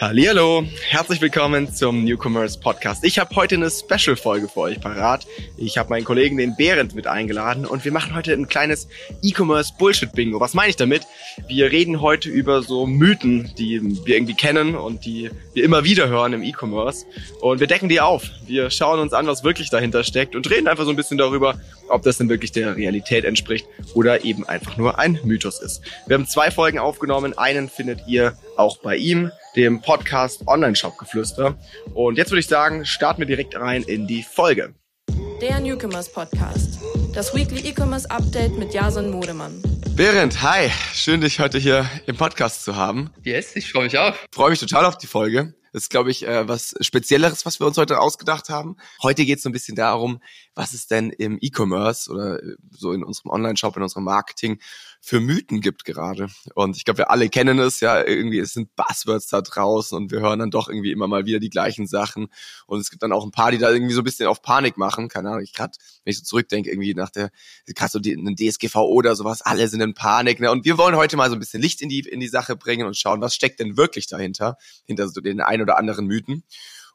Hallo, herzlich willkommen zum Newcomers Podcast. Ich habe heute eine Special-Folge für euch parat. Ich habe meinen Kollegen den Behrend mit eingeladen und wir machen heute ein kleines E-Commerce Bullshit-Bingo. Was meine ich damit? Wir reden heute über so Mythen, die wir irgendwie kennen und die wir immer wieder hören im E-Commerce. Und wir decken die auf. Wir schauen uns an, was wirklich dahinter steckt und reden einfach so ein bisschen darüber, ob das denn wirklich der Realität entspricht oder eben einfach nur ein Mythos ist. Wir haben zwei Folgen aufgenommen. Einen findet ihr auch bei ihm dem Podcast Online-Shop Geflüster. Und jetzt würde ich sagen, starten wir direkt rein in die Folge. Der Newcomers Podcast. Das Weekly E-Commerce Update mit Jason Modemann. Berend, hi. Schön, dich heute hier im Podcast zu haben. Yes, ich freue mich auch. Freue mich total auf die Folge. Das ist, glaube ich, äh, was Spezielleres, was wir uns heute ausgedacht haben. Heute geht es so ein bisschen darum, was es denn im E-Commerce oder äh, so in unserem Online-Shop, in unserem Marketing für Mythen gibt gerade. Und ich glaube, wir alle kennen es ja, irgendwie, es sind Buzzwords da draußen und wir hören dann doch irgendwie immer mal wieder die gleichen Sachen. Und es gibt dann auch ein paar, die da irgendwie so ein bisschen auf Panik machen. Keine Ahnung, ich gerade, wenn ich so zurückdenke, irgendwie nach der, gerade so die, ein DSGVO oder sowas, alle sind in Panik. Ne? Und wir wollen heute mal so ein bisschen Licht in die, in die Sache bringen und schauen, was steckt denn wirklich dahinter, hinter so den ein oder anderen Mythen.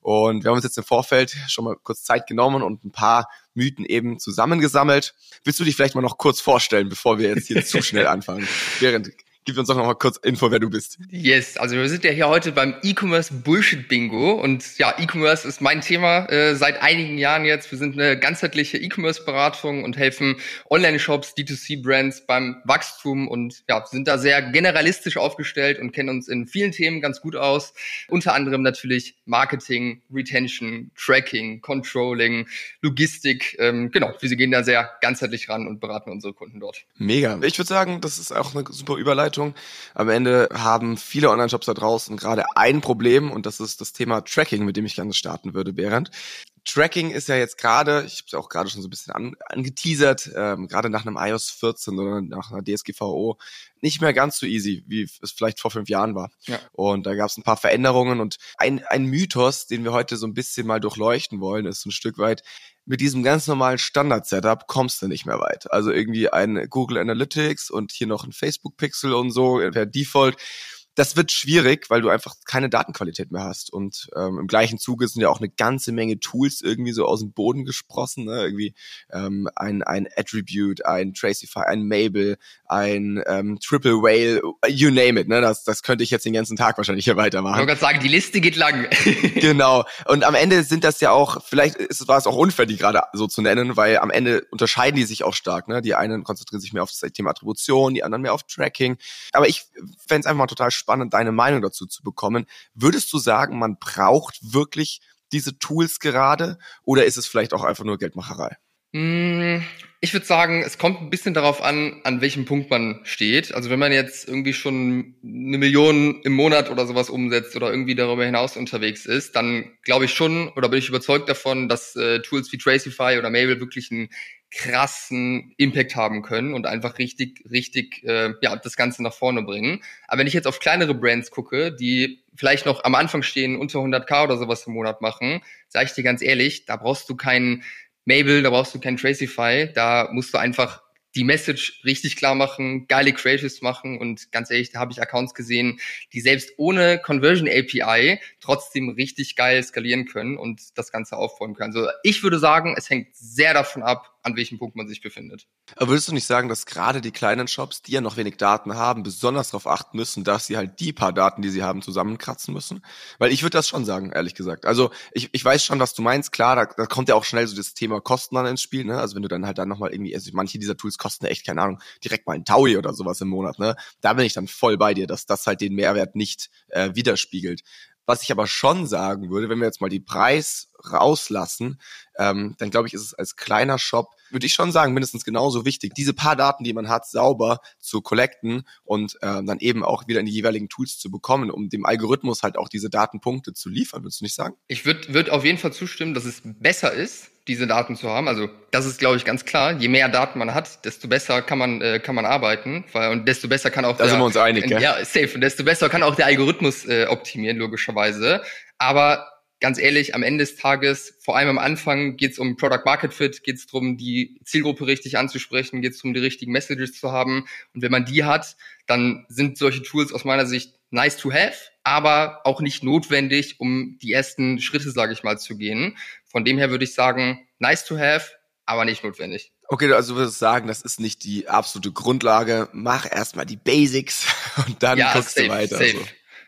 Und wir haben uns jetzt im Vorfeld schon mal kurz Zeit genommen und ein paar Mythen eben zusammengesammelt. Willst du dich vielleicht mal noch kurz vorstellen, bevor wir jetzt hier zu schnell anfangen? Während Gib uns doch noch mal kurz Info, wer du bist. Yes, also wir sind ja hier heute beim E-Commerce Bullshit Bingo und ja, E-Commerce ist mein Thema äh, seit einigen Jahren jetzt. Wir sind eine ganzheitliche E-Commerce-Beratung und helfen Online-Shops, D2C-Brands beim Wachstum und ja, sind da sehr generalistisch aufgestellt und kennen uns in vielen Themen ganz gut aus. Unter anderem natürlich Marketing, Retention, Tracking, Controlling, Logistik. Ähm, genau, wir gehen da sehr ganzheitlich ran und beraten unsere Kunden dort. Mega. Ich würde sagen, das ist auch eine super Überleitung Vorbereitung. Am Ende haben viele Online-Shops da draußen gerade ein Problem und das ist das Thema Tracking, mit dem ich gerne starten würde, Berend. Tracking ist ja jetzt gerade, ich habe es auch gerade schon so ein bisschen an, angeteasert, ähm, gerade nach einem iOS 14 oder nach einer DSGVO nicht mehr ganz so easy, wie es vielleicht vor fünf Jahren war. Ja. Und da gab es ein paar Veränderungen und ein, ein Mythos, den wir heute so ein bisschen mal durchleuchten wollen, ist so ein Stück weit, mit diesem ganz normalen Standard-Setup kommst du nicht mehr weit. Also irgendwie ein Google Analytics und hier noch ein Facebook-Pixel und so per Default das wird schwierig, weil du einfach keine Datenqualität mehr hast. Und ähm, im gleichen Zuge sind ja auch eine ganze Menge Tools irgendwie so aus dem Boden gesprossen. Ne? Irgendwie ähm, ein, ein Attribute, ein Tracify, ein Mabel, ein ähm, Triple Whale, you name it. Ne? Das, das könnte ich jetzt den ganzen Tag wahrscheinlich hier weitermachen. Ich wollte gerade sagen, die Liste geht lang. genau. Und am Ende sind das ja auch, vielleicht ist, war es auch unfair, die gerade so zu nennen, weil am Ende unterscheiden die sich auch stark. Ne? Die einen konzentrieren sich mehr auf das Thema Attribution, die anderen mehr auf Tracking. Aber ich fände es einfach mal total spannend, spannend, deine Meinung dazu zu bekommen. Würdest du sagen, man braucht wirklich diese Tools gerade oder ist es vielleicht auch einfach nur Geldmacherei? Mm, ich würde sagen, es kommt ein bisschen darauf an, an welchem Punkt man steht. Also wenn man jetzt irgendwie schon eine Million im Monat oder sowas umsetzt oder irgendwie darüber hinaus unterwegs ist, dann glaube ich schon oder bin ich überzeugt davon, dass äh, Tools wie Tracify oder Mabel wirklich einen krassen Impact haben können und einfach richtig, richtig äh, ja das Ganze nach vorne bringen. Aber wenn ich jetzt auf kleinere Brands gucke, die vielleicht noch am Anfang stehen, unter 100k oder sowas im Monat machen, sage ich dir ganz ehrlich, da brauchst du keinen Mabel, da brauchst du keinen Tracify, da musst du einfach die Message richtig klar machen, geile Creatives machen und ganz ehrlich, da habe ich Accounts gesehen, die selbst ohne Conversion API trotzdem richtig geil skalieren können und das Ganze aufbauen können. Also ich würde sagen, es hängt sehr davon ab, an welchem Punkt man sich befindet. Aber würdest du nicht sagen, dass gerade die kleinen Shops, die ja noch wenig Daten haben, besonders darauf achten müssen, dass sie halt die paar Daten, die sie haben, zusammenkratzen müssen? Weil ich würde das schon sagen, ehrlich gesagt. Also ich, ich weiß schon, was du meinst. Klar, da, da kommt ja auch schnell so das Thema Kosten dann ins Spiel. Ne? Also wenn du dann halt dann nochmal irgendwie, also manche dieser Tools kosten echt, keine Ahnung, direkt mal ein Taui oder sowas im Monat. Ne? Da bin ich dann voll bei dir, dass das halt den Mehrwert nicht äh, widerspiegelt. Was ich aber schon sagen würde, wenn wir jetzt mal die Preis rauslassen, ähm, dann glaube ich, ist es als kleiner Shop, würde ich schon sagen, mindestens genauso wichtig, diese paar Daten, die man hat, sauber zu collecten und äh, dann eben auch wieder in die jeweiligen Tools zu bekommen, um dem Algorithmus halt auch diese Datenpunkte zu liefern, würdest du nicht sagen? Ich würde würd auf jeden Fall zustimmen, dass es besser ist, diese Daten zu haben. Also das ist, glaube ich, ganz klar. Je mehr Daten man hat, desto besser kann man äh, kann man arbeiten, weil und desto besser kann auch da der, sind wir uns einig, äh, ja safe und desto besser kann auch der Algorithmus äh, optimieren logischerweise. Aber ganz ehrlich, am Ende des Tages, vor allem am Anfang, geht es um Product Market Fit, geht es darum, die Zielgruppe richtig anzusprechen, geht es darum, die richtigen Messages zu haben. Und wenn man die hat, dann sind solche Tools aus meiner Sicht nice to have, aber auch nicht notwendig, um die ersten Schritte, sage ich mal, zu gehen. Von dem her würde ich sagen, nice to have, aber nicht notwendig. Okay, also du würdest sagen, das ist nicht die absolute Grundlage. Mach erstmal die Basics und dann ja, guckst safe, du weiter. Safe. So.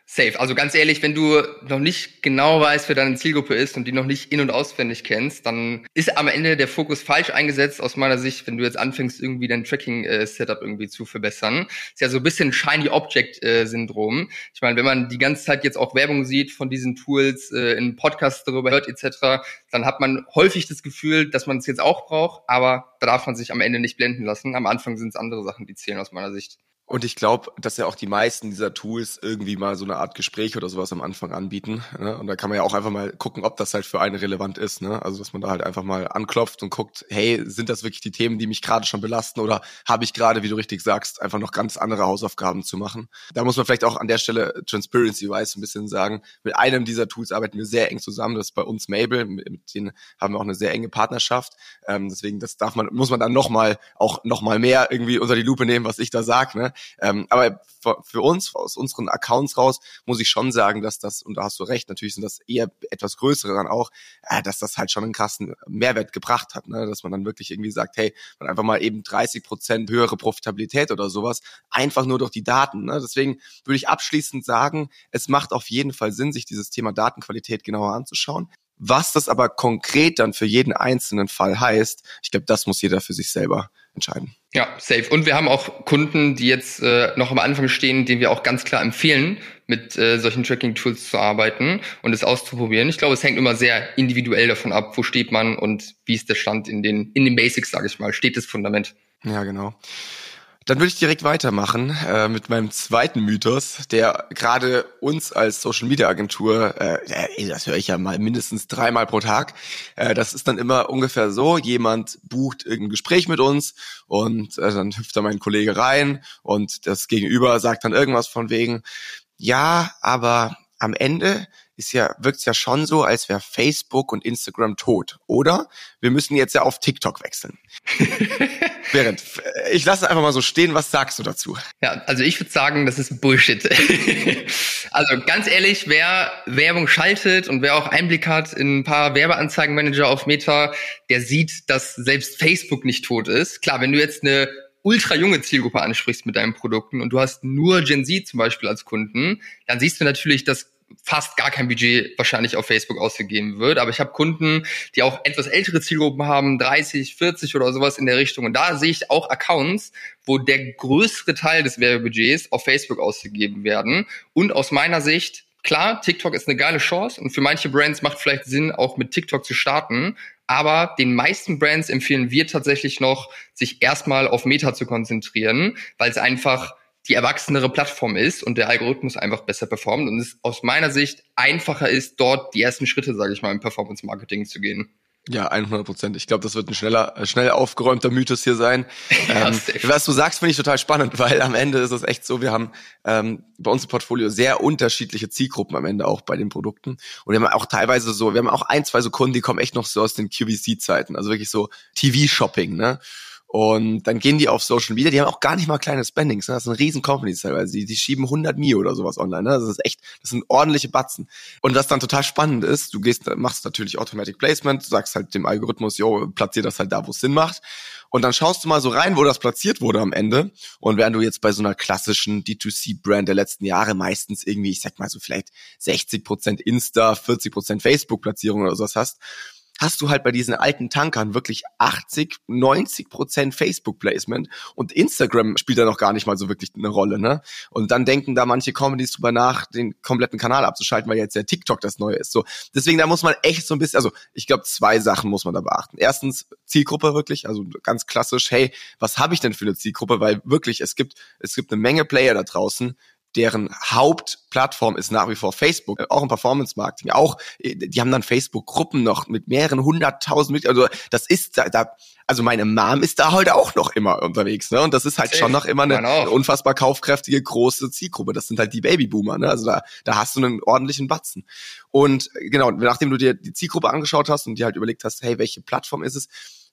Safe. Also ganz ehrlich, wenn du noch nicht genau weißt, wer deine Zielgruppe ist und die noch nicht in- und auswendig kennst, dann ist am Ende der Fokus falsch eingesetzt aus meiner Sicht, wenn du jetzt anfängst, irgendwie dein Tracking-Setup irgendwie zu verbessern. Ist ja so ein bisschen Shiny Object-Syndrom. Ich meine, wenn man die ganze Zeit jetzt auch Werbung sieht von diesen Tools, äh, in Podcasts darüber hört etc., dann hat man häufig das Gefühl, dass man es jetzt auch braucht, aber da darf man sich am Ende nicht blenden lassen. Am Anfang sind es andere Sachen, die zählen aus meiner Sicht. Und ich glaube, dass ja auch die meisten dieser Tools irgendwie mal so eine Art Gespräch oder sowas am Anfang anbieten. Ne? Und da kann man ja auch einfach mal gucken, ob das halt für einen relevant ist. Ne? Also dass man da halt einfach mal anklopft und guckt, hey, sind das wirklich die Themen, die mich gerade schon belasten oder habe ich gerade, wie du richtig sagst, einfach noch ganz andere Hausaufgaben zu machen? Da muss man vielleicht auch an der Stelle Transparency-wise ein bisschen sagen, mit einem dieser Tools arbeiten wir sehr eng zusammen. Das ist bei uns Mabel, mit denen haben wir auch eine sehr enge Partnerschaft. Ähm, deswegen, das darf man, muss man dann nochmal auch nochmal mehr irgendwie unter die Lupe nehmen, was ich da sag. Ne? Ähm, aber für, uns, aus unseren Accounts raus, muss ich schon sagen, dass das, und da hast du recht, natürlich sind das eher etwas größere dann auch, äh, dass das halt schon einen krassen Mehrwert gebracht hat, ne? dass man dann wirklich irgendwie sagt, hey, man einfach mal eben 30 Prozent höhere Profitabilität oder sowas, einfach nur durch die Daten. Ne? Deswegen würde ich abschließend sagen, es macht auf jeden Fall Sinn, sich dieses Thema Datenqualität genauer anzuschauen. Was das aber konkret dann für jeden einzelnen Fall heißt, ich glaube, das muss jeder für sich selber entscheiden. Ja, safe. Und wir haben auch Kunden, die jetzt äh, noch am Anfang stehen, denen wir auch ganz klar empfehlen, mit äh, solchen Tracking-Tools zu arbeiten und es auszuprobieren. Ich glaube, es hängt immer sehr individuell davon ab, wo steht man und wie ist der Stand in den, in den Basics, sage ich mal, steht das Fundament. Ja, genau. Dann würde ich direkt weitermachen äh, mit meinem zweiten Mythos, der gerade uns als Social Media Agentur, äh, das höre ich ja mal mindestens dreimal pro Tag, äh, das ist dann immer ungefähr so, jemand bucht irgendein Gespräch mit uns und äh, dann hüpft da mein Kollege rein und das Gegenüber sagt dann irgendwas von wegen, ja, aber am Ende ist ja, wirkt's ja schon so, als wäre Facebook und Instagram tot. Oder wir müssen jetzt ja auf TikTok wechseln. Während, ich lasse einfach mal so stehen, was sagst du dazu? Ja, also ich würde sagen, das ist Bullshit. also ganz ehrlich, wer Werbung schaltet und wer auch Einblick hat in ein paar Werbeanzeigenmanager auf Meta, der sieht, dass selbst Facebook nicht tot ist. Klar, wenn du jetzt eine ultra junge Zielgruppe ansprichst mit deinen Produkten und du hast nur Gen Z zum Beispiel als Kunden, dann siehst du natürlich, dass fast gar kein Budget wahrscheinlich auf Facebook ausgegeben wird. Aber ich habe Kunden, die auch etwas ältere Zielgruppen haben, 30, 40 oder sowas in der Richtung. Und da sehe ich auch Accounts, wo der größere Teil des Werbebudgets auf Facebook ausgegeben werden. Und aus meiner Sicht, klar, TikTok ist eine geile Chance und für manche Brands macht vielleicht Sinn, auch mit TikTok zu starten. Aber den meisten Brands empfehlen wir tatsächlich noch, sich erstmal auf Meta zu konzentrieren, weil es einfach die erwachsenere Plattform ist und der Algorithmus einfach besser performt und es aus meiner Sicht einfacher ist, dort die ersten Schritte, sage ich mal, im Performance-Marketing zu gehen. Ja, 100 Prozent. Ich glaube, das wird ein schneller, äh, schnell aufgeräumter Mythos hier sein. ja, ähm, was du sagst, finde ich total spannend, weil am Ende ist es echt so, wir haben ähm, bei uns im Portfolio sehr unterschiedliche Zielgruppen am Ende auch bei den Produkten. Und wir haben auch teilweise so, wir haben auch ein, zwei so Kunden, die kommen echt noch so aus den QVC-Zeiten, also wirklich so TV-Shopping, ne? Und dann gehen die auf Social Media, die haben auch gar nicht mal kleine Spendings, ne? das sind riesen Companies teilweise, die, die schieben 100 Mio oder sowas online, ne? das ist echt, das sind ordentliche Batzen. Und was dann total spannend ist, du gehst, machst natürlich Automatic Placement, sagst halt dem Algorithmus, yo, platzier das halt da, wo es Sinn macht. Und dann schaust du mal so rein, wo das platziert wurde am Ende. Und während du jetzt bei so einer klassischen D2C-Brand der letzten Jahre meistens irgendwie, ich sag mal so vielleicht 60% Insta, 40% Facebook-Platzierung oder sowas hast, hast du halt bei diesen alten Tankern wirklich 80, 90 Prozent Facebook-Placement und Instagram spielt da noch gar nicht mal so wirklich eine Rolle, ne? Und dann denken da manche Comedies drüber nach, den kompletten Kanal abzuschalten, weil jetzt der TikTok das Neue ist. So, deswegen da muss man echt so ein bisschen, also ich glaube zwei Sachen muss man da beachten. Erstens Zielgruppe wirklich, also ganz klassisch, hey, was habe ich denn für eine Zielgruppe? Weil wirklich es gibt es gibt eine Menge Player da draußen, deren Hauptplattform ist nach wie vor Facebook, auch im Performance-Marketing, auch, die haben dann Facebook-Gruppen noch mit mehreren hunderttausend Mitgliedern, also das ist da, da, also meine Mom ist da heute auch noch immer unterwegs, ne, und das ist halt Safe. schon noch immer eine, eine, unfassbar kaufkräftige, große Zielgruppe, das sind halt die Babyboomer, ne, also da, da hast du einen ordentlichen Batzen. Und genau, nachdem du dir die Zielgruppe angeschaut hast und dir halt überlegt hast, hey, welche Plattform ist es,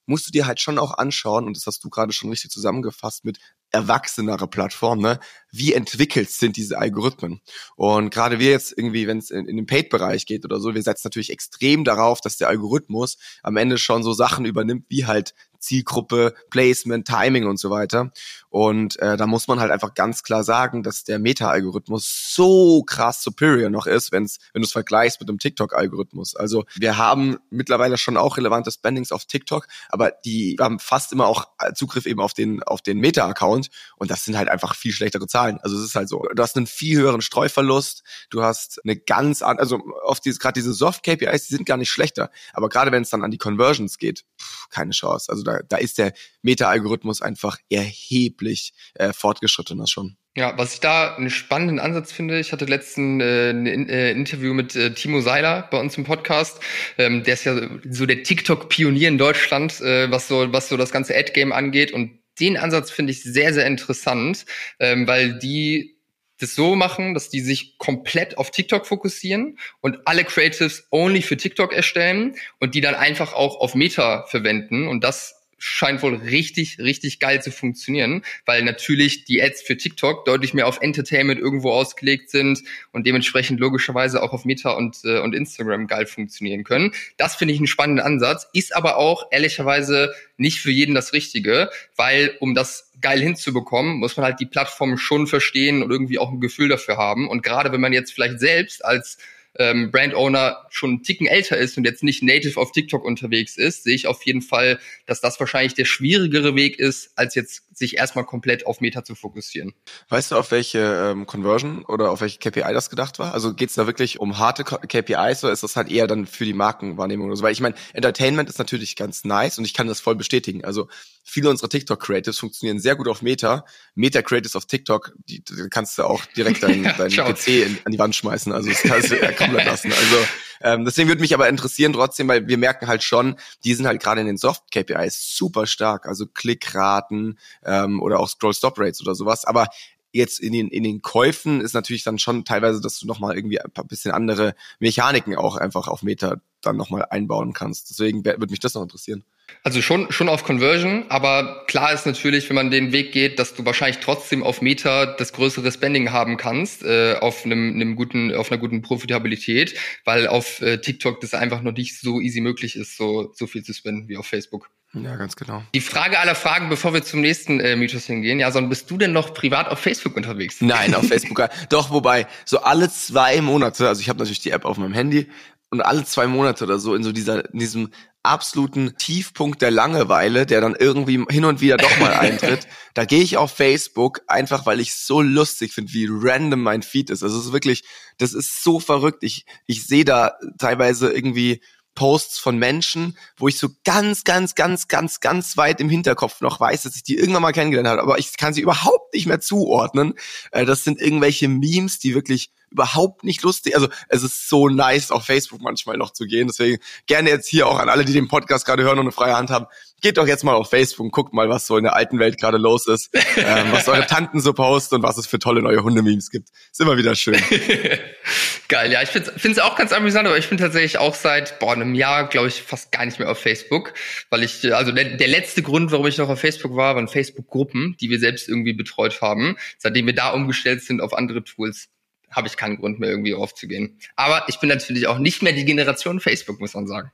musst du dir halt schon auch anschauen, und das hast du gerade schon richtig zusammengefasst mit erwachsenere Plattform, ne? Wie entwickelt sind diese Algorithmen? Und gerade wir jetzt irgendwie, wenn es in, in den Paid-Bereich geht oder so, wir setzen natürlich extrem darauf, dass der Algorithmus am Ende schon so Sachen übernimmt, wie halt Zielgruppe, Placement, Timing und so weiter. Und äh, da muss man halt einfach ganz klar sagen, dass der Meta-Algorithmus so krass superior noch ist, wenn's, wenn du es vergleichst mit dem TikTok-Algorithmus. Also wir haben mittlerweile schon auch relevante Spendings auf TikTok, aber die haben fast immer auch Zugriff eben auf den, auf den Meta-Account und das sind halt einfach viel schlechtere Zahlen. Also es ist halt so, du hast einen viel höheren Streuverlust, du hast eine ganz, an, also oft diese, gerade diese Soft-KPIs, die sind gar nicht schlechter, aber gerade wenn es dann an die Conversions geht, pff, keine Chance. Also da, da ist der Meta-Algorithmus einfach erheblich äh, fortgeschrittener schon. Ja, was ich da einen spannenden Ansatz finde, ich hatte letzten äh, ein äh, Interview mit äh, Timo Seiler bei uns im Podcast. Ähm, der ist ja so der TikTok-Pionier in Deutschland, äh, was so was so das ganze Ad-Game angeht. Und den Ansatz finde ich sehr, sehr interessant, ähm, weil die das so machen, dass die sich komplett auf TikTok fokussieren und alle Creatives only für TikTok erstellen und die dann einfach auch auf Meta verwenden und das scheint wohl richtig, richtig geil zu funktionieren, weil natürlich die Ads für TikTok deutlich mehr auf Entertainment irgendwo ausgelegt sind und dementsprechend logischerweise auch auf Meta und, äh, und Instagram geil funktionieren können. Das finde ich einen spannenden Ansatz, ist aber auch ehrlicherweise nicht für jeden das Richtige, weil um das geil hinzubekommen, muss man halt die Plattform schon verstehen und irgendwie auch ein Gefühl dafür haben. Und gerade wenn man jetzt vielleicht selbst als ähm, Brand Owner schon einen Ticken älter ist und jetzt nicht native auf TikTok unterwegs ist, sehe ich auf jeden Fall, dass das wahrscheinlich der schwierigere Weg ist, als jetzt sich erstmal komplett auf Meta zu fokussieren. Weißt du, auf welche ähm, Conversion oder auf welche KPI das gedacht war? Also geht es da wirklich um harte KPIs oder ist das halt eher dann für die Markenwahrnehmung oder so? Weil ich meine, Entertainment ist natürlich ganz nice und ich kann das voll bestätigen. Also viele unserer TikTok-Creatives funktionieren sehr gut auf Meta. Meta-Creatives auf TikTok, die, die kannst du auch direkt deinen, ja, deinen PC in, an die Wand schmeißen. Also das kannst du komplett lassen. Also ähm, deswegen würde mich aber interessieren trotzdem, weil wir merken halt schon, die sind halt gerade in den Soft-KPIs super stark. Also Klickraten ähm, oder auch Scroll-Stop-Rates oder sowas. Aber jetzt in den, in den Käufen ist natürlich dann schon teilweise, dass du nochmal irgendwie ein paar bisschen andere Mechaniken auch einfach auf Meta dann nochmal einbauen kannst. Deswegen würde mich das noch interessieren. Also schon, schon auf Conversion, aber klar ist natürlich, wenn man den Weg geht, dass du wahrscheinlich trotzdem auf Meta das größere Spending haben kannst, äh, auf einem, einem guten, auf einer guten Profitabilität, weil auf äh, TikTok das einfach noch nicht so easy möglich ist, so, so viel zu spenden wie auf Facebook. Ja, ganz genau. Die Frage aller Fragen, bevor wir zum nächsten äh, Mythos hingehen, ja, sondern bist du denn noch privat auf Facebook unterwegs? Nein, auf Facebook. Doch, wobei, so alle zwei Monate, also ich habe natürlich die App auf meinem Handy, und alle zwei Monate oder so in so dieser, in diesem absoluten Tiefpunkt der Langeweile, der dann irgendwie hin und wieder doch mal eintritt, da gehe ich auf Facebook einfach, weil ich so lustig finde, wie random mein Feed ist. Also es ist wirklich, das ist so verrückt. Ich, ich sehe da teilweise irgendwie Posts von Menschen, wo ich so ganz, ganz, ganz, ganz, ganz weit im Hinterkopf noch weiß, dass ich die irgendwann mal kennengelernt habe, aber ich kann sie überhaupt nicht mehr zuordnen. Äh, das sind irgendwelche Memes, die wirklich überhaupt nicht lustig. Also es ist so nice, auf Facebook manchmal noch zu gehen. Deswegen gerne jetzt hier auch an alle, die den Podcast gerade hören und eine freie Hand haben, geht doch jetzt mal auf Facebook und guckt mal, was so in der alten Welt gerade los ist, ähm, was eure Tanten so posten und was es für tolle neue Hundememes gibt. Ist immer wieder schön. Geil, ja, ich finde es auch ganz amüsant, aber ich bin tatsächlich auch seit boah, einem Jahr, glaube ich, fast gar nicht mehr auf Facebook, weil ich, also der, der letzte Grund, warum ich noch auf Facebook war, waren Facebook-Gruppen, die wir selbst irgendwie betreut haben. Seitdem wir da umgestellt sind auf andere Tools, habe ich keinen Grund mehr irgendwie aufzugehen. Aber ich bin natürlich auch nicht mehr die Generation Facebook, muss man sagen.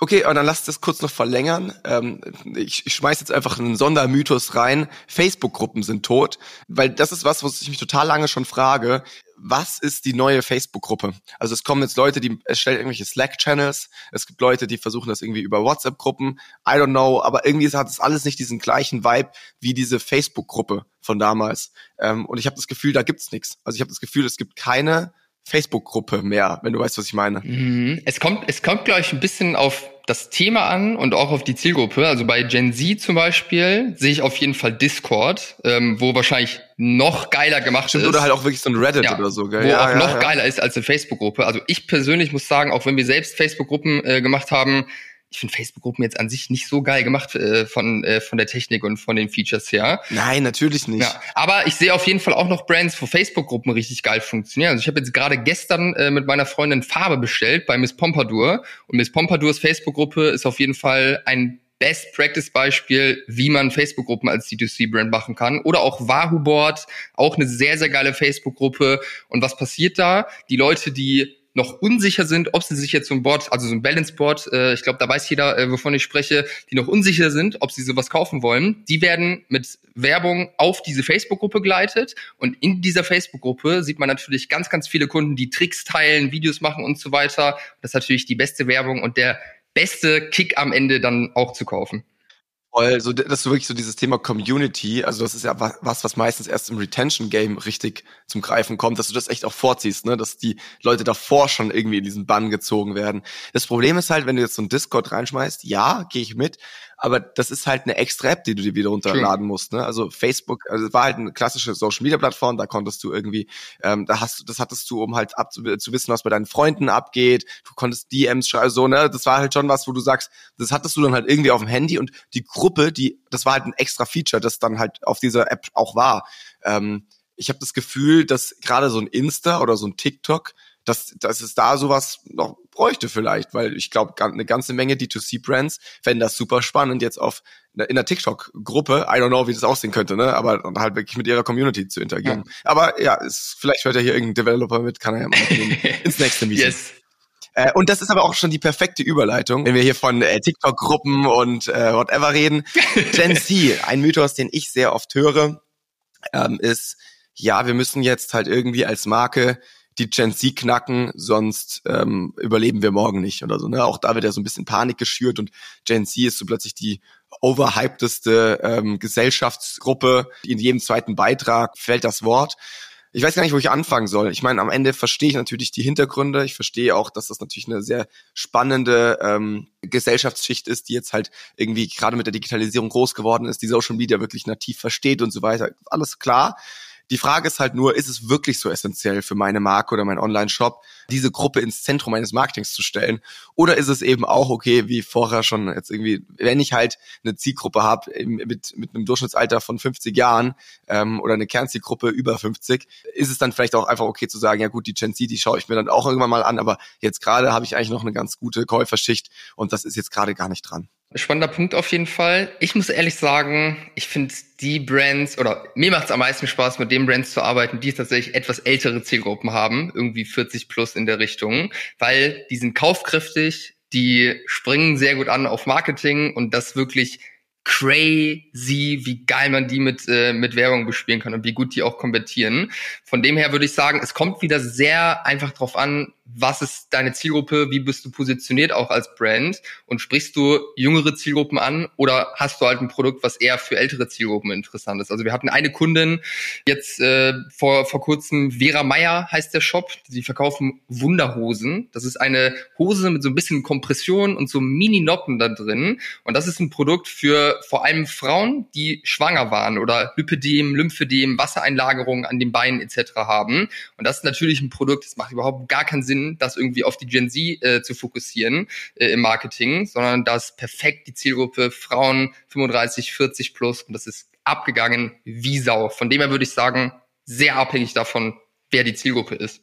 Okay, und dann lass das kurz noch verlängern. Ähm, ich, ich schmeiß jetzt einfach einen Sondermythos rein. Facebook-Gruppen sind tot, weil das ist was, was ich mich total lange schon frage. Was ist die neue Facebook-Gruppe? Also es kommen jetzt Leute, die erstellen irgendwelche Slack-Channels. Es gibt Leute, die versuchen das irgendwie über WhatsApp-Gruppen. I don't know, aber irgendwie hat es alles nicht diesen gleichen Vibe wie diese Facebook-Gruppe von damals. Ähm, und ich habe das Gefühl, da gibt's nichts. Also ich habe das Gefühl, es gibt keine Facebook-Gruppe mehr, wenn du weißt, was ich meine. Mhm. Es kommt, es kommt, glaube ich, ein bisschen auf das Thema an und auch auf die Zielgruppe. Also bei Gen Z zum Beispiel sehe ich auf jeden Fall Discord, ähm, wo wahrscheinlich noch geiler gemacht Stimmt, ist. Oder halt auch wirklich so ein Reddit ja, oder so, gell? Wo ja, auch ja, noch geiler ist als eine Facebook-Gruppe. Also ich persönlich muss sagen, auch wenn wir selbst Facebook-Gruppen äh, gemacht haben, ich finde Facebook-Gruppen jetzt an sich nicht so geil gemacht äh, von, äh, von der Technik und von den Features her. Nein, natürlich nicht. Ja, aber ich sehe auf jeden Fall auch noch Brands, wo Facebook-Gruppen richtig geil funktionieren. Also ich habe jetzt gerade gestern äh, mit meiner Freundin Farbe bestellt bei Miss Pompadour und Miss Pompadours Facebook-Gruppe ist auf jeden Fall ein Best Practice Beispiel, wie man Facebook-Gruppen als D2C-Brand machen kann. Oder auch Wahoo Board, auch eine sehr, sehr geile Facebook-Gruppe. Und was passiert da? Die Leute, die noch unsicher sind, ob sie sich jetzt so ein Board, also so ein Balance-Board, äh, ich glaube, da weiß jeder, äh, wovon ich spreche, die noch unsicher sind, ob sie sowas kaufen wollen, die werden mit Werbung auf diese Facebook-Gruppe geleitet. Und in dieser Facebook-Gruppe sieht man natürlich ganz, ganz viele Kunden, die Tricks teilen, Videos machen und so weiter. Das ist natürlich die beste Werbung und der beste Kick am Ende dann auch zu kaufen voll, so, dass du wirklich so dieses Thema Community, also das ist ja was, was meistens erst im Retention-Game richtig zum Greifen kommt, dass du das echt auch vorziehst, ne, dass die Leute davor schon irgendwie in diesen Bann gezogen werden. Das Problem ist halt, wenn du jetzt so ein Discord reinschmeißt, ja, gehe ich mit, aber das ist halt eine extra App, die du dir wieder runterladen musst. Ne? Also Facebook, also es war halt eine klassische Social Media Plattform, da konntest du irgendwie, ähm, da hast du, das hattest du, um halt ab, zu wissen, was bei deinen Freunden abgeht. Du konntest DMs schreiben, so, ne? Das war halt schon was, wo du sagst, das hattest du dann halt irgendwie auf dem Handy und die Gruppe, die, das war halt ein extra Feature, das dann halt auf dieser App auch war. Ähm, ich habe das Gefühl, dass gerade so ein Insta oder so ein TikTok dass, dass es da sowas noch bräuchte vielleicht, weil ich glaube, eine ganze Menge D2C-Brands fänden das super spannend, jetzt auf in der TikTok-Gruppe, I don't know, wie das aussehen könnte, ne? Aber halt wirklich mit ihrer Community zu interagieren. Ja. Aber ja, ist, vielleicht hört ja hier irgendein Developer mit, kann er ja mal ins nächste Meeting. Yes. Äh, und das ist aber auch schon die perfekte Überleitung, wenn wir hier von äh, TikTok-Gruppen und äh, whatever reden. Gen Z, ein Mythos, den ich sehr oft höre, ähm, ist, ja, wir müssen jetzt halt irgendwie als Marke die Gen Z knacken, sonst ähm, überleben wir morgen nicht oder so. Ne? Auch da wird ja so ein bisschen Panik geschürt und Gen Z ist so plötzlich die overhypedeste ähm, Gesellschaftsgruppe. In jedem zweiten Beitrag fällt das Wort. Ich weiß gar nicht, wo ich anfangen soll. Ich meine, am Ende verstehe ich natürlich die Hintergründe. Ich verstehe auch, dass das natürlich eine sehr spannende ähm, Gesellschaftsschicht ist, die jetzt halt irgendwie gerade mit der Digitalisierung groß geworden ist, die Social Media wirklich nativ versteht und so weiter. Alles klar. Die Frage ist halt nur, ist es wirklich so essentiell für meine Marke oder meinen Online-Shop, diese Gruppe ins Zentrum meines Marketings zu stellen? Oder ist es eben auch okay, wie vorher schon jetzt irgendwie, wenn ich halt eine Zielgruppe habe mit, mit einem Durchschnittsalter von 50 Jahren ähm, oder eine Kernzielgruppe über 50, ist es dann vielleicht auch einfach okay zu sagen, ja gut, die Gen Z, die schaue ich mir dann auch irgendwann mal an, aber jetzt gerade habe ich eigentlich noch eine ganz gute Käuferschicht und das ist jetzt gerade gar nicht dran. Spannender Punkt auf jeden Fall. Ich muss ehrlich sagen, ich finde die Brands oder mir macht es am meisten Spaß, mit den Brands zu arbeiten, die tatsächlich etwas ältere Zielgruppen haben, irgendwie 40 plus in der Richtung, weil die sind kaufkräftig, die springen sehr gut an auf Marketing und das wirklich crazy, wie geil man die mit, äh, mit Werbung bespielen kann und wie gut die auch konvertieren. Von dem her würde ich sagen, es kommt wieder sehr einfach drauf an, was ist deine Zielgruppe, wie bist du positioniert auch als Brand und sprichst du jüngere Zielgruppen an oder hast du halt ein Produkt, was eher für ältere Zielgruppen interessant ist. Also wir hatten eine Kundin jetzt äh, vor, vor kurzem, Vera Meyer heißt der Shop, sie verkaufen Wunderhosen. Das ist eine Hose mit so ein bisschen Kompression und so Mini-Noppen da drin und das ist ein Produkt für vor allem Frauen, die schwanger waren oder Lipidem, Lymphedem, Wassereinlagerungen an den Beinen etc. haben und das ist natürlich ein Produkt, das macht überhaupt gar keinen Sinn, Sinn, das irgendwie auf die Gen Z äh, zu fokussieren äh, im Marketing, sondern das perfekt die Zielgruppe Frauen 35, 40 plus und das ist abgegangen wie Sau. Von dem her würde ich sagen, sehr abhängig davon, wer die Zielgruppe ist.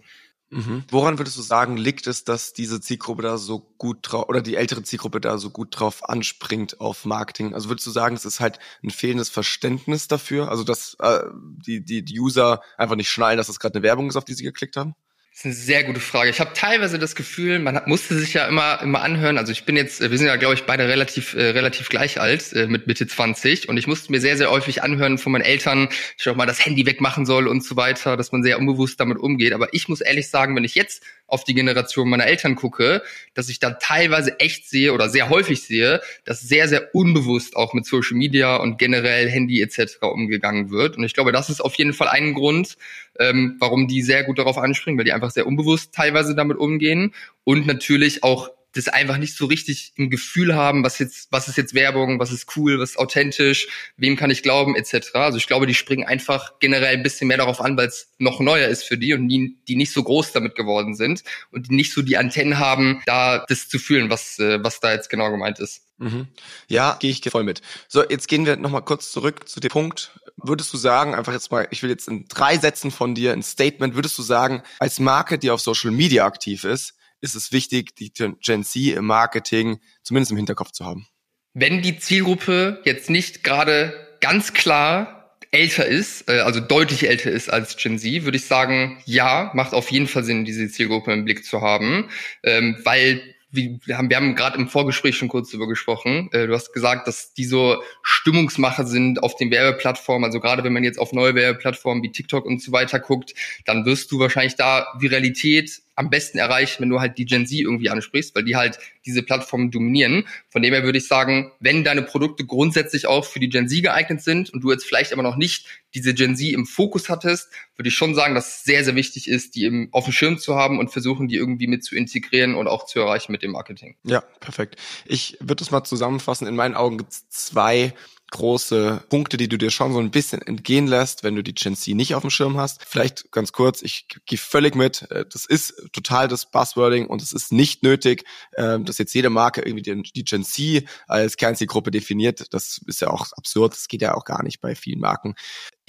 Mhm. Woran würdest du sagen, liegt es, dass diese Zielgruppe da so gut drauf oder die ältere Zielgruppe da so gut drauf anspringt auf Marketing? Also würdest du sagen, es ist halt ein fehlendes Verständnis dafür? Also dass äh, die, die, die User einfach nicht schnallen, dass das gerade eine Werbung ist, auf die sie geklickt haben? Das ist eine sehr gute Frage. Ich habe teilweise das Gefühl, man musste sich ja immer immer anhören. Also ich bin jetzt, wir sind ja glaube ich beide relativ äh, relativ gleich alt äh, mit Mitte 20 und ich musste mir sehr sehr häufig anhören von meinen Eltern, ich auch mal das Handy wegmachen soll und so weiter, dass man sehr unbewusst damit umgeht. Aber ich muss ehrlich sagen, wenn ich jetzt auf die Generation meiner Eltern gucke, dass ich da teilweise echt sehe oder sehr häufig sehe, dass sehr sehr unbewusst auch mit Social Media und generell Handy etc. umgegangen wird. Und ich glaube, das ist auf jeden Fall ein Grund, ähm, warum die sehr gut darauf anspringen, weil die einfach sehr unbewusst teilweise damit umgehen und natürlich auch das einfach nicht so richtig im Gefühl haben, was jetzt, was ist jetzt Werbung, was ist cool, was ist authentisch, wem kann ich glauben, etc. Also ich glaube, die springen einfach generell ein bisschen mehr darauf an, weil es noch neuer ist für die und die, die nicht so groß damit geworden sind und die nicht so die Antennen haben, da das zu fühlen, was, äh, was da jetzt genau gemeint ist. Mhm. Ja, gehe ich voll mit. So, jetzt gehen wir nochmal kurz zurück zu dem Punkt. Würdest du sagen, einfach jetzt mal, ich will jetzt in drei Sätzen von dir ein Statement, würdest du sagen, als Marke, die auf Social Media aktiv ist, ist es wichtig, die Gen Z im Marketing zumindest im Hinterkopf zu haben? Wenn die Zielgruppe jetzt nicht gerade ganz klar älter ist, äh, also deutlich älter ist als Gen Z, würde ich sagen, ja, macht auf jeden Fall Sinn, diese Zielgruppe im Blick zu haben, ähm, weil wir haben, wir haben gerade im Vorgespräch schon kurz darüber gesprochen. Äh, du hast gesagt, dass die so Stimmungsmacher sind auf den Werbeplattformen. Also gerade wenn man jetzt auf neue Werbeplattformen wie TikTok und so weiter guckt, dann wirst du wahrscheinlich da Viralität am besten erreichen, wenn du halt die Gen Z irgendwie ansprichst, weil die halt diese Plattformen dominieren. Von dem her würde ich sagen, wenn deine Produkte grundsätzlich auch für die Gen Z geeignet sind und du jetzt vielleicht aber noch nicht diese Gen Z im Fokus hattest, würde ich schon sagen, dass es sehr, sehr wichtig ist, die im, auf dem Schirm zu haben und versuchen, die irgendwie mit zu integrieren und auch zu erreichen mit dem Marketing. Ja, perfekt. Ich würde es mal zusammenfassen. In meinen Augen gibt es zwei große Punkte, die du dir schon so ein bisschen entgehen lässt, wenn du die Gen Z nicht auf dem Schirm hast. Vielleicht ganz kurz, ich gehe völlig mit, äh, das ist total das Buzzwording und es ist nicht nötig, ähm, dass jetzt jede Marke irgendwie die Gen Z als Kernzielgruppe definiert. Das ist ja auch absurd, das geht ja auch gar nicht bei vielen Marken.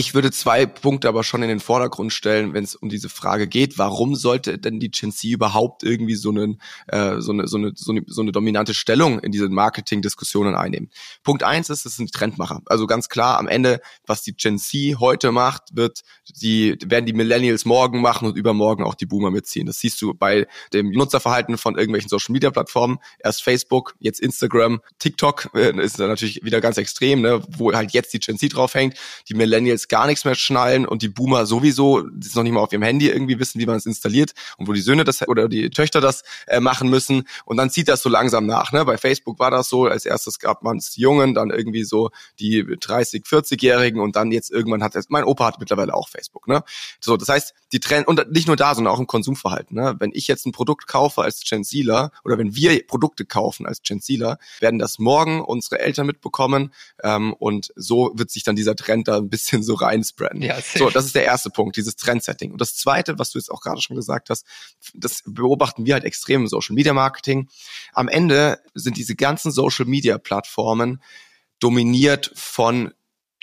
Ich würde zwei Punkte aber schon in den Vordergrund stellen, wenn es um diese Frage geht, warum sollte denn die Gen Z überhaupt irgendwie so, einen, äh, so, eine, so, eine, so, eine, so eine dominante Stellung in diese Marketing-Diskussionen einnehmen? Punkt eins ist, es sind Trendmacher. Also ganz klar, am Ende, was die Gen Z heute macht, wird die, werden die Millennials morgen machen und übermorgen auch die Boomer mitziehen. Das siehst du bei dem Nutzerverhalten von irgendwelchen Social-Media-Plattformen. Erst Facebook, jetzt Instagram, TikTok äh, ist natürlich wieder ganz extrem, ne, wo halt jetzt die Gen Z draufhängt. Die Millennials gar nichts mehr schnallen und die Boomer sowieso, die noch nicht mal auf ihrem Handy irgendwie wissen, wie man es installiert und wo die Söhne das oder die Töchter das äh, machen müssen und dann zieht das so langsam nach. Ne? Bei Facebook war das so, als erstes gab man es Jungen, dann irgendwie so die 30, 40-Jährigen und dann jetzt irgendwann hat es, mein Opa hat mittlerweile auch Facebook. Ne? So, das heißt, die Trend und nicht nur da, sondern auch im Konsumverhalten. Ne? Wenn ich jetzt ein Produkt kaufe als Gen Zler oder wenn wir Produkte kaufen als Gen Zler, werden das morgen unsere Eltern mitbekommen ähm, und so wird sich dann dieser Trend da ein bisschen so reinspreaden. Ja, so, das ist der erste Punkt, dieses Trendsetting. Und das zweite, was du jetzt auch gerade schon gesagt hast, das beobachten wir halt extrem im Social Media Marketing. Am Ende sind diese ganzen Social Media Plattformen dominiert von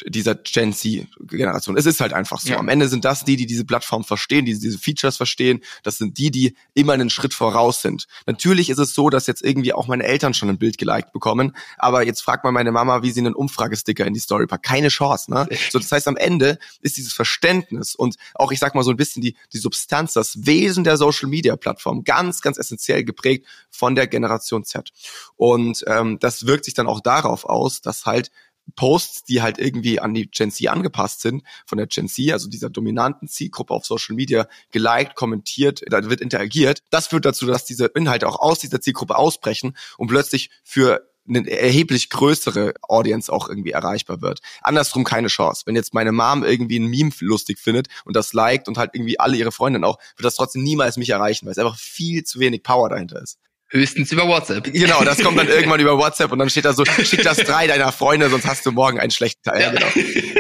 dieser Gen Z-Generation. Es ist halt einfach so. Ja. Am Ende sind das die, die diese Plattform verstehen, die diese Features verstehen. Das sind die, die immer einen Schritt voraus sind. Natürlich ist es so, dass jetzt irgendwie auch meine Eltern schon ein Bild geliked bekommen. Aber jetzt fragt mal meine Mama, wie sie einen Umfragesticker in die Story packt. Keine Chance, ne? So, das heißt, am Ende ist dieses Verständnis und auch, ich sag mal so ein bisschen die, die Substanz, das Wesen der Social Media Plattform ganz, ganz essentiell geprägt von der Generation Z. Und ähm, das wirkt sich dann auch darauf aus, dass halt Posts, die halt irgendwie an die Gen Z angepasst sind, von der Gen Z, also dieser dominanten Zielgruppe auf Social Media, geliked, kommentiert, da wird interagiert. Das führt dazu, dass diese Inhalte auch aus dieser Zielgruppe ausbrechen und plötzlich für eine erheblich größere Audience auch irgendwie erreichbar wird. Andersrum keine Chance. Wenn jetzt meine Mom irgendwie ein Meme lustig findet und das liked und halt irgendwie alle ihre Freundinnen auch, wird das trotzdem niemals mich erreichen, weil es einfach viel zu wenig Power dahinter ist. Höchstens über WhatsApp. Genau, das kommt dann irgendwann über WhatsApp und dann steht da so, schick das drei deiner Freunde, sonst hast du morgen einen schlechten Tag. Ja. Genau.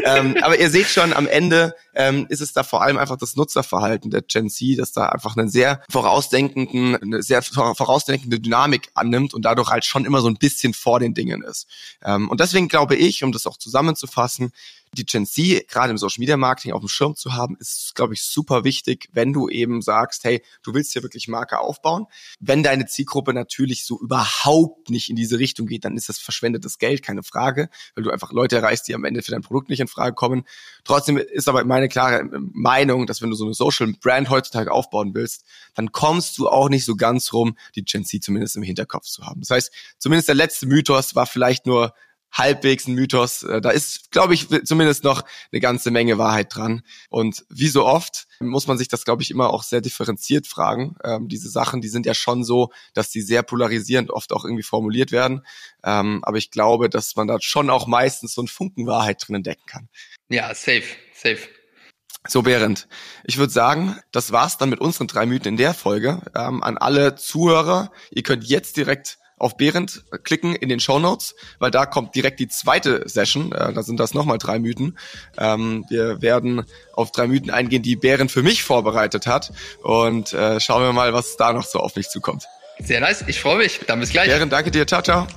ähm, aber ihr seht schon, am Ende ähm, ist es da vor allem einfach das Nutzerverhalten der Gen Z, dass da einfach einen sehr vorausdenkenden, eine sehr vorausdenkende Dynamik annimmt und dadurch halt schon immer so ein bisschen vor den Dingen ist. Ähm, und deswegen glaube ich, um das auch zusammenzufassen, die Gen Z gerade im Social Media Marketing auf dem Schirm zu haben, ist, glaube ich, super wichtig, wenn du eben sagst, hey, du willst hier wirklich Marke aufbauen. Wenn deine Zielgruppe natürlich so überhaupt nicht in diese Richtung geht, dann ist das verschwendetes Geld, keine Frage, weil du einfach Leute erreichst, die am Ende für dein Produkt nicht in Frage kommen. Trotzdem ist aber meine klare Meinung, dass wenn du so eine Social Brand heutzutage aufbauen willst, dann kommst du auch nicht so ganz rum, die Gen Z zumindest im Hinterkopf zu haben. Das heißt, zumindest der letzte Mythos war vielleicht nur halbwegs ein Mythos. Äh, da ist, glaube ich, zumindest noch eine ganze Menge Wahrheit dran. Und wie so oft muss man sich das, glaube ich, immer auch sehr differenziert fragen. Ähm, diese Sachen, die sind ja schon so, dass die sehr polarisierend oft auch irgendwie formuliert werden. Ähm, aber ich glaube, dass man da schon auch meistens so einen Funken Wahrheit drin entdecken kann. Ja, safe, safe. So, Behrend, ich würde sagen, das war's dann mit unseren drei Mythen in der Folge. Ähm, an alle Zuhörer, ihr könnt jetzt direkt auf Behrendt klicken in den Show Notes, weil da kommt direkt die zweite Session. Äh, da sind das nochmal drei Mythen. Ähm, wir werden auf drei Mythen eingehen, die Behrendt für mich vorbereitet hat. Und äh, schauen wir mal, was da noch so auf mich zukommt. Sehr nice, ich freue mich. Dann bis gleich. Behrendt, danke dir. Ciao, ciao.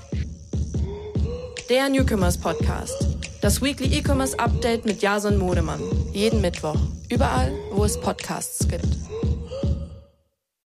Der Newcomers Podcast. Das Weekly E-Commerce Update mit Jason Modemann. Jeden Mittwoch. Überall, wo es Podcasts gibt.